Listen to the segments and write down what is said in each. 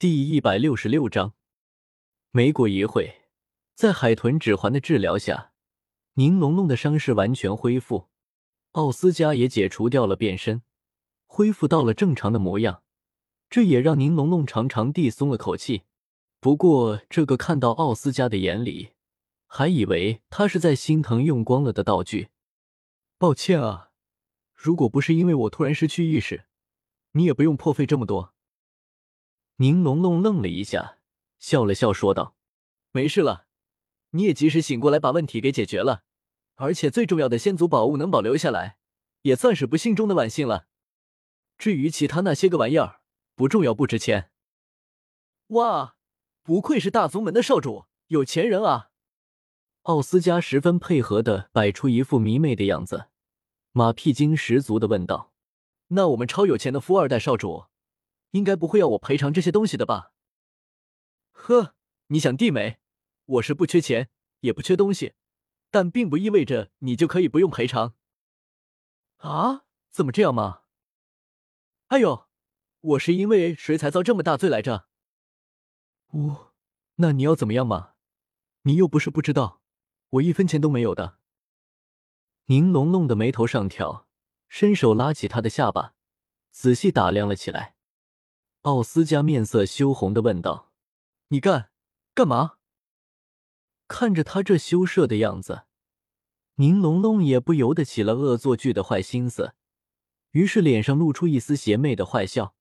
第一百六十六章，没过一会，在海豚指环的治疗下，宁龙龙的伤势完全恢复，奥斯加也解除掉了变身，恢复到了正常的模样。这也让宁龙龙长长地松了口气。不过，这个看到奥斯加的眼里，还以为他是在心疼用光了的道具。抱歉啊，如果不是因为我突然失去意识，你也不用破费这么多。宁龙龙愣了一下，笑了笑说道：“没事了，你也及时醒过来，把问题给解决了，而且最重要的先祖宝物能保留下来，也算是不幸中的万幸了。至于其他那些个玩意儿……”不重要，不值钱。哇，不愧是大宗门的少主，有钱人啊！奥斯加十分配合的摆出一副迷妹的样子，马屁精十足的问道：“那我们超有钱的富二代少主，应该不会要我赔偿这些东西的吧？”呵，你想地美，我是不缺钱，也不缺东西，但并不意味着你就可以不用赔偿。啊？怎么这样吗？哎呦！我是因为谁才遭这么大罪来着？呜，那你要怎么样嘛？你又不是不知道，我一分钱都没有的。宁龙龙的眉头上挑，伸手拉起他的下巴，仔细打量了起来。奥斯加面色羞红的问道：“你干干嘛？”看着他这羞涩的样子，宁龙龙也不由得起了恶作剧的坏心思，于是脸上露出一丝邪魅的坏笑。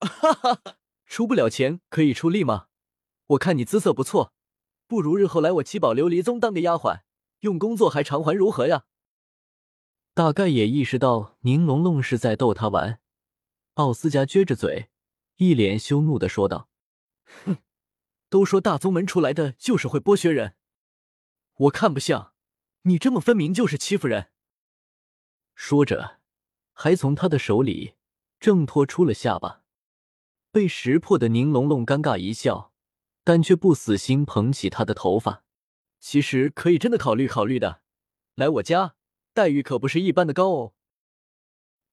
哈哈，出不了钱可以出力吗？我看你姿色不错，不如日后来我七宝琉璃宗当个丫鬟，用工作还偿还如何呀？大概也意识到宁龙龙是在逗他玩，奥斯加撅着嘴，一脸羞怒的说道：“哼，都说大宗门出来的就是会剥削人，我看不像你这么分明就是欺负人。”说着，还从他的手里挣脱出了下巴。被识破的宁龙龙尴尬一笑，但却不死心，捧起他的头发。其实可以真的考虑考虑的，来我家待遇可不是一般的高哦。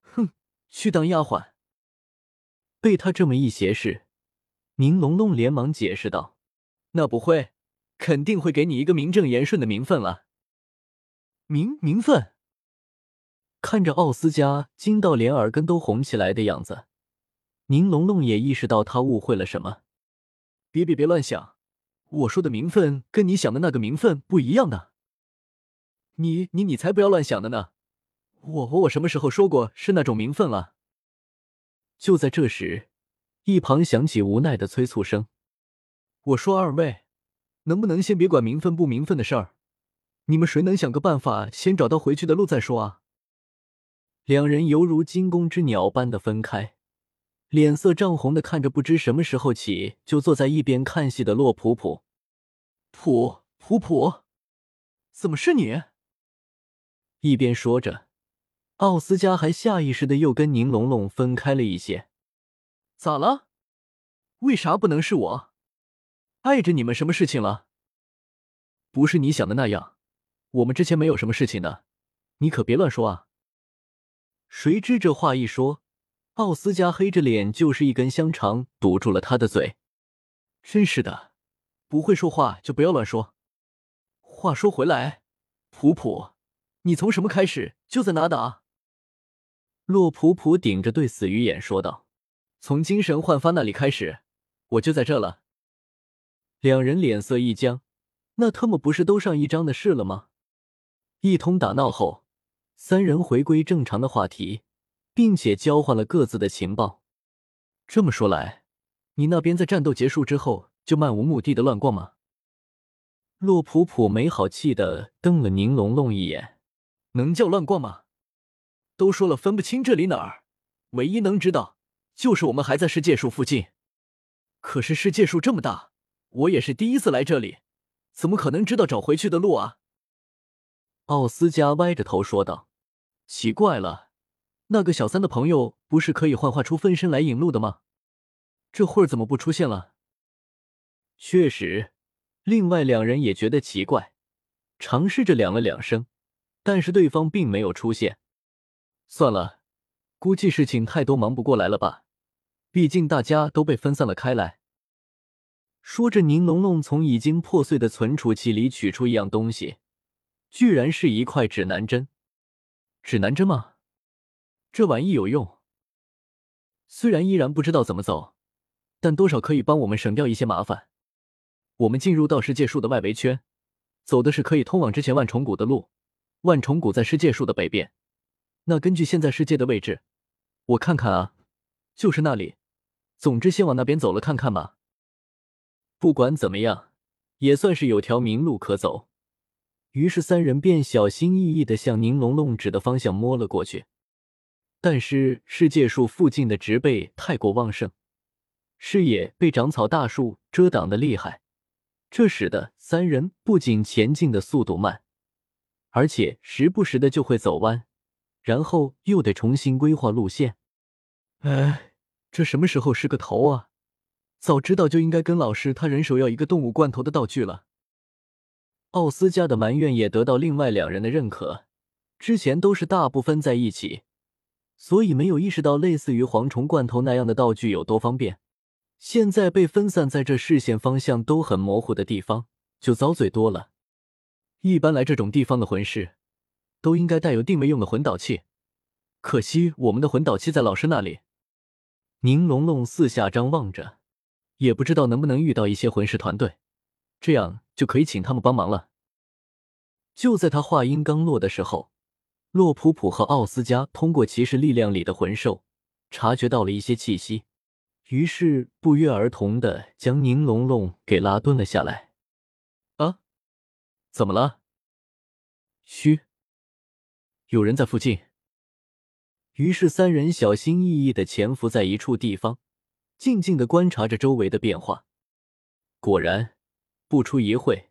哼，去当丫鬟。被他这么一斜视，宁龙龙连忙解释道：“那不会，肯定会给你一个名正言顺的名分了。”名名分？看着奥斯加惊到连耳根都红起来的样子。宁龙龙也意识到他误会了什么，别别别乱想，我说的名分跟你想的那个名分不一样的。你你你才不要乱想的呢！我我我什么时候说过是那种名分了？就在这时，一旁响起无奈的催促声：“我说二位，能不能先别管名分不名分的事儿？你们谁能想个办法先找到回去的路再说啊？”两人犹如惊弓之鸟般的分开。脸色涨红的看着不知什么时候起就坐在一边看戏的洛普普，普普普，怎么是你？一边说着，奥斯加还下意识的又跟宁龙龙分开了一些。咋了？为啥不能是我？碍着你们什么事情了？不是你想的那样，我们之前没有什么事情的，你可别乱说啊！谁知这话一说。奥斯加黑着脸，就是一根香肠堵住了他的嘴。真是的，不会说话就不要乱说。话说回来，普普，你从什么开始就在哪打？洛普普顶着对死鱼眼说道：“从精神焕发那里开始，我就在这了。”两人脸色一僵，那特么不是都上一章的事了吗？一通打闹后，三人回归正常的话题。并且交换了各自的情报。这么说来，你那边在战斗结束之后就漫无目的的乱逛吗？洛普普没好气的瞪了宁龙龙一眼，能叫乱逛吗？都说了分不清这里哪儿，唯一能知道就是我们还在世界树附近。可是世界树这么大，我也是第一次来这里，怎么可能知道找回去的路啊？奥斯加歪着头说道：“奇怪了。”那个小三的朋友不是可以幻化出分身来引路的吗？这会儿怎么不出现了？确实，另外两人也觉得奇怪，尝试着两了两声，但是对方并没有出现。算了，估计事情太多忙不过来了吧？毕竟大家都被分散了开来。说着，宁龙龙从已经破碎的存储器里取出一样东西，居然是一块指南针。指南针吗？这玩意有用。虽然依然不知道怎么走，但多少可以帮我们省掉一些麻烦。我们进入到世界树的外围圈，走的是可以通往之前万重谷的路。万重谷在世界树的北边。那根据现在世界的位置，我看看啊，就是那里。总之，先往那边走了看看吧。不管怎么样，也算是有条明路可走。于是三人便小心翼翼的向宁龙龙指的方向摸了过去。但是世界树附近的植被太过旺盛，视野被长草大树遮挡的厉害，这使得三人不仅前进的速度慢，而且时不时的就会走弯，然后又得重新规划路线。哎，这什么时候是个头啊？早知道就应该跟老师他人手要一个动物罐头的道具了。奥斯加的埋怨也得到另外两人的认可，之前都是大部分在一起。所以没有意识到类似于蝗虫罐头那样的道具有多方便，现在被分散在这视线方向都很模糊的地方，就遭罪多了。一般来这种地方的魂师，都应该带有定位用的魂导器，可惜我们的魂导器在老师那里。宁龙龙四下张望着，也不知道能不能遇到一些魂师团队，这样就可以请他们帮忙了。就在他话音刚落的时候。洛普普和奥斯加通过骑士力量里的魂兽，察觉到了一些气息，于是不约而同的将宁龙龙给拉蹲了下来。啊，怎么了？嘘，有人在附近。于是三人小心翼翼的潜伏在一处地方，静静的观察着周围的变化。果然，不出一会。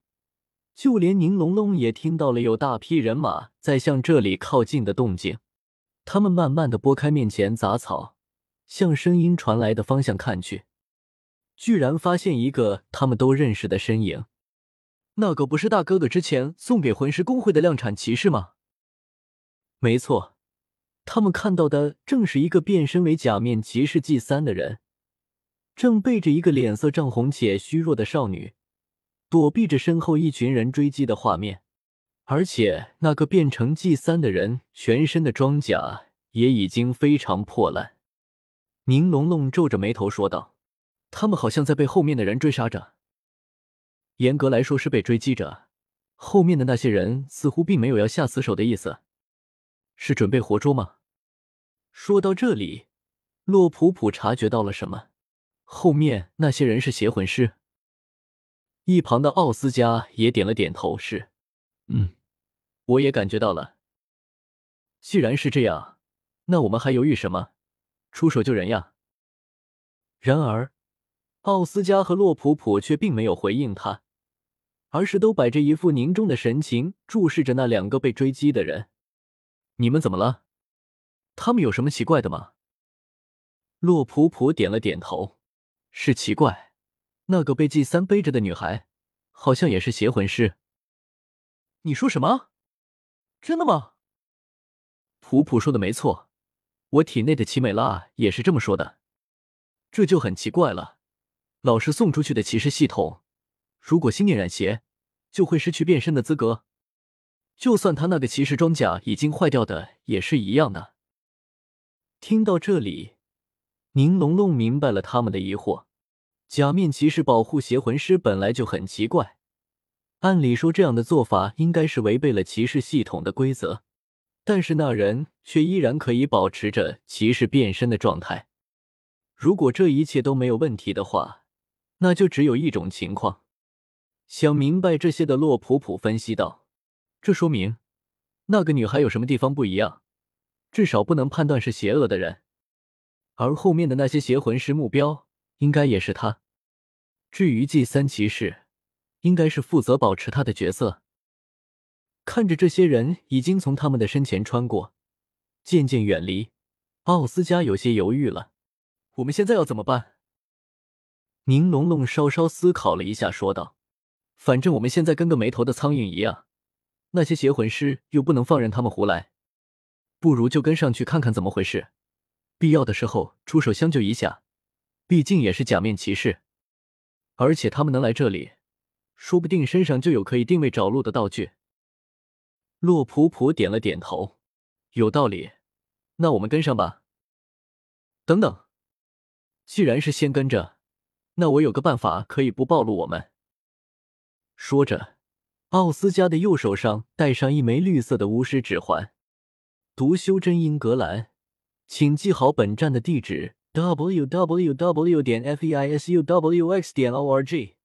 就连宁龙龙也听到了有大批人马在向这里靠近的动静，他们慢慢的拨开面前杂草，向声音传来的方向看去，居然发现一个他们都认识的身影。那个不是大哥哥之前送给魂师公会的量产骑士吗？没错，他们看到的正是一个变身为假面骑士 G 三的人，正背着一个脸色涨红且虚弱的少女。躲避着身后一群人追击的画面，而且那个变成 G 三的人全身的装甲也已经非常破烂。宁龙龙皱着眉头说道：“他们好像在被后面的人追杀着。严格来说是被追击着，后面的那些人似乎并没有要下死手的意思，是准备活捉吗？”说到这里，洛普普察觉到了什么，后面那些人是邪魂师。一旁的奥斯加也点了点头，是，嗯，我也感觉到了。既然是这样，那我们还犹豫什么？出手救人呀！然而，奥斯加和洛普普却并没有回应他，而是都摆着一副凝重的神情，注视着那两个被追击的人。你们怎么了？他们有什么奇怪的吗？洛普普点了点头，是奇怪。那个被 G 三背着的女孩，好像也是邪魂师。你说什么？真的吗？普普说的没错，我体内的奇美拉也是这么说的。这就很奇怪了。老师送出去的骑士系统，如果心念染邪，就会失去变身的资格。就算他那个骑士装甲已经坏掉的，也是一样的。听到这里，宁龙龙明白了他们的疑惑。假面骑士保护邪魂师本来就很奇怪，按理说这样的做法应该是违背了骑士系统的规则，但是那人却依然可以保持着骑士变身的状态。如果这一切都没有问题的话，那就只有一种情况。想明白这些的洛普普分析道：“这说明那个女孩有什么地方不一样，至少不能判断是邪恶的人，而后面的那些邪魂师目标。”应该也是他。至于祭三骑士，应该是负责保持他的角色。看着这些人已经从他们的身前穿过，渐渐远离，奥斯加有些犹豫了。我们现在要怎么办？宁龙龙稍稍思考了一下，说道：“反正我们现在跟个没头的苍蝇一样，那些邪魂师又不能放任他们胡来，不如就跟上去看看怎么回事，必要的时候出手相救一下。”毕竟也是假面骑士，而且他们能来这里，说不定身上就有可以定位找路的道具。洛普普点了点头，有道理。那我们跟上吧。等等，既然是先跟着，那我有个办法可以不暴露我们。说着，奥斯加的右手上戴上一枚绿色的巫师指环。读修真英格兰，请记好本站的地址：w w w. 点 f e i s u w x. 点 o r g。